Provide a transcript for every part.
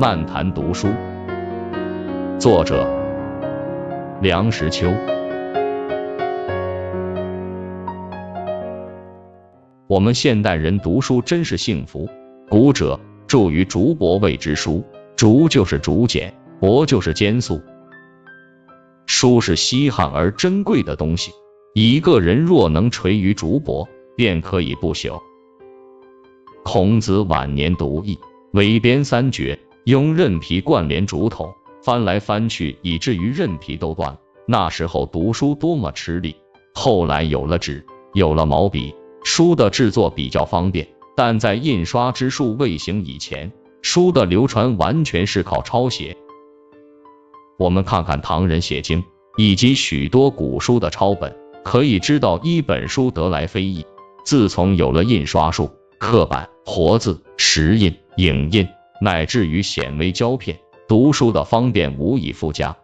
漫谈读书，作者梁实秋。我们现代人读书真是幸福。古者著于竹帛谓之书，竹就是竹简，帛就是笺素。书是稀罕而珍贵的东西，一个人若能垂于竹帛，便可以不朽。孔子晚年读易，韦编三绝，用刃皮贯连竹筒，翻来翻去，以至于刃皮都断了。那时候读书多么吃力！后来有了纸，有了毛笔。书的制作比较方便，但在印刷之术未行以前，书的流传完全是靠抄写。我们看看唐人写经以及许多古书的抄本，可以知道一本书得来非易。自从有了印刷术、刻板、活字、石印、影印，乃至于显微胶片，读书的方便无以复加。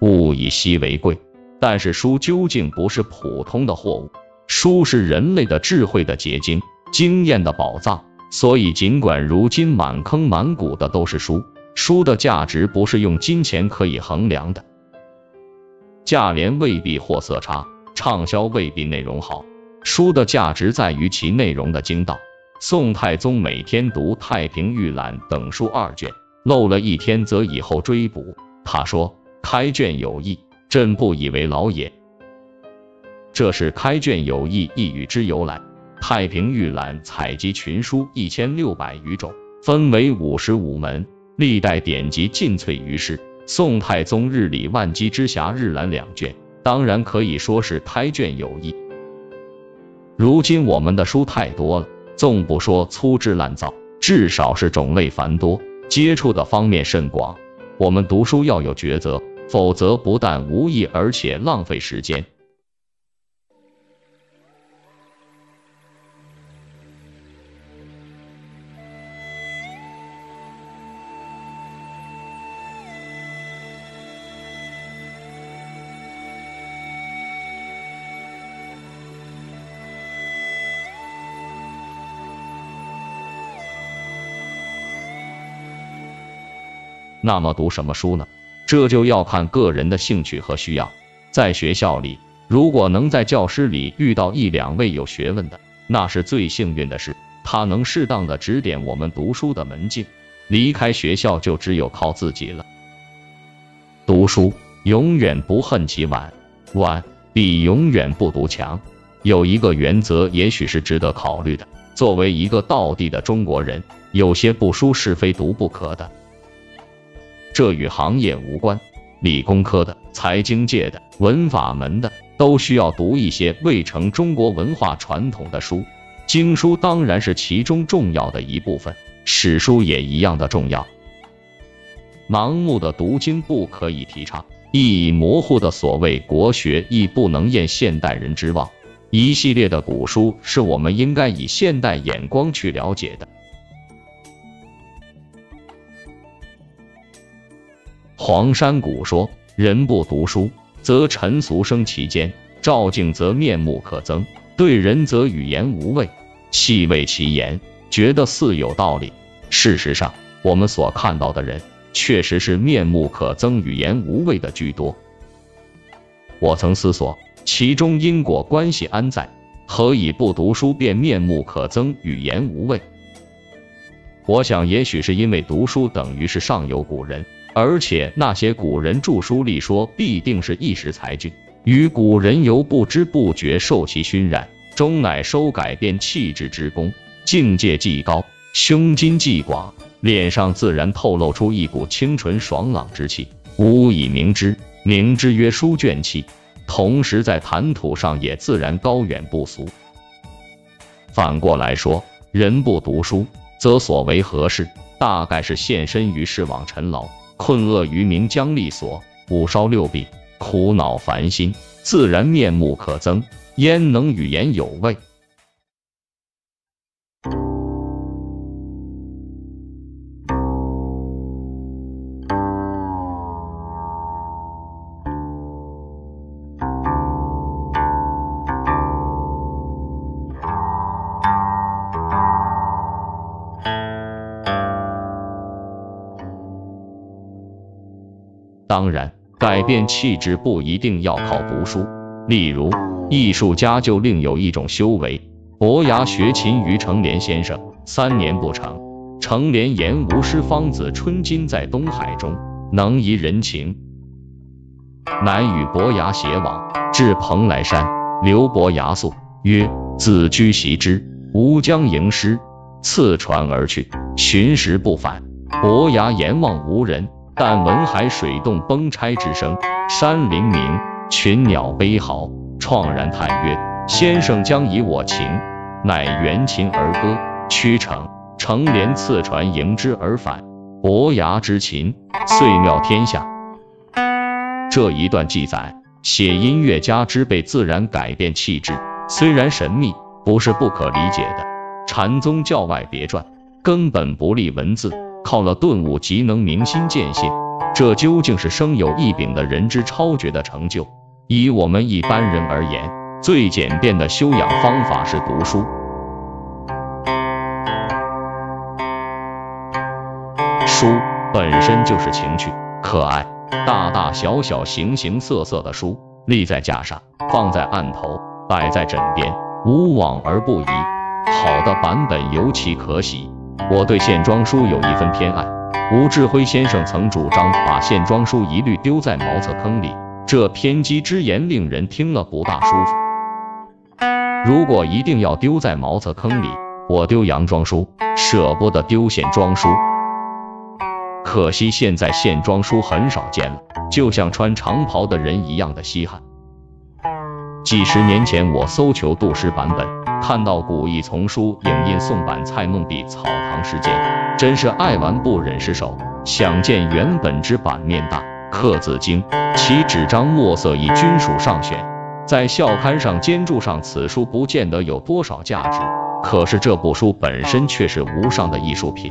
物以稀为贵。但是书究竟不是普通的货物，书是人类的智慧的结晶，经验的宝藏。所以尽管如今满坑满谷的都是书，书的价值不是用金钱可以衡量的。价廉未必货色差，畅销未必内容好，书的价值在于其内容的精到。宋太宗每天读《太平御览》等书二卷，漏了一天则以后追补。他说开卷有益。朕不以为劳也。这是开卷有益一语之由来。太平御览采集群书一千六百余种，分为五十五门，历代典籍尽萃于世。宋太宗日理万机之暇日览两卷，当然可以说是开卷有益。如今我们的书太多了，纵不说粗制滥造，至少是种类繁多，接触的方面甚广。我们读书要有抉择。否则不但无益，而且浪费时间。那么读什么书呢？这就要看个人的兴趣和需要。在学校里，如果能在教师里遇到一两位有学问的，那是最幸运的事。他能适当的指点我们读书的门径。离开学校就只有靠自己了。读书永远不恨其晚，晚比永远不读强。有一个原则，也许是值得考虑的。作为一个道地的中国人，有些不书是非读不可的。这与行业无关，理工科的、财经界的、文法门的，都需要读一些未成中国文化传统的书。经书当然是其中重要的一部分，史书也一样的重要。盲目的读经不可以提倡，意义模糊的所谓国学亦不能验现代人之望。一系列的古书是我们应该以现代眼光去了解的。黄山谷说：“人不读书，则尘俗生其间；照镜则面目可憎，对人则语言无味。细味其言，觉得似有道理。事实上，我们所看到的人，确实是面目可憎、语言无味的居多。我曾思索，其中因果关系安在？何以不读书便面目可憎、语言无味？我想，也许是因为读书等于是上有古人。”而且那些古人著书立说，必定是一时才俊，与古人犹不知不觉受其熏染，终乃收改变气质之功，境界既高，胸襟既广，脸上自然透露出一股清纯爽朗之气，无以明之，名之曰书卷气。同时在谈吐上也自然高远不俗。反过来说，人不读书，则所为何事，大概是献身于世网尘劳。困厄于名将利所，五烧六弊，苦恼烦心，自然面目可憎，焉能语言有味？当然，改变气质不一定要靠读书，例如艺术家就另有一种修为。伯牙学琴于成连先生，三年不成。成连言吾师方子春今在东海中，能怡人情，乃与伯牙偕往，至蓬莱山，留伯牙宿，曰：子居习之，吾将迎师。次船而去，寻时不返。伯牙阎望无人，但闻海水动，崩拆之声，山林鸣，群鸟悲嚎，怆然叹曰：先生将以我情。乃援琴而歌，驱程。程连次船迎之而返。伯牙之琴，遂妙天下。这一段记载，写音乐家之被自然改变气质，虽然神秘，不是不可理解的。禅宗教外别传根本不立文字，靠了顿悟即能明心见性。这究竟是生有异禀的人之超绝的成就？以我们一般人而言，最简便的修养方法是读书。书本身就是情趣，可爱，大大小小、形形色色的书，立在架上，放在案头，摆在枕边，无往而不宜。好的版本尤其可喜。我对线装书有一分偏爱。吴志辉先生曾主张把线装书一律丢在茅厕坑里，这偏激之言令人听了不大舒服。如果一定要丢在茅厕坑里，我丢洋装书，舍不得丢线装书。可惜现在线装书很少见了，就像穿长袍的人一样的稀罕。几十年前我搜求杜诗版本，看到古意丛书影印宋版蔡梦碧草堂诗笺，真是爱玩不忍释手。想见原本之版面大，刻字精，其纸张墨色亦均属上选。在校刊上兼注上此书，不见得有多少价值，可是这部书本身却是无上的艺术品。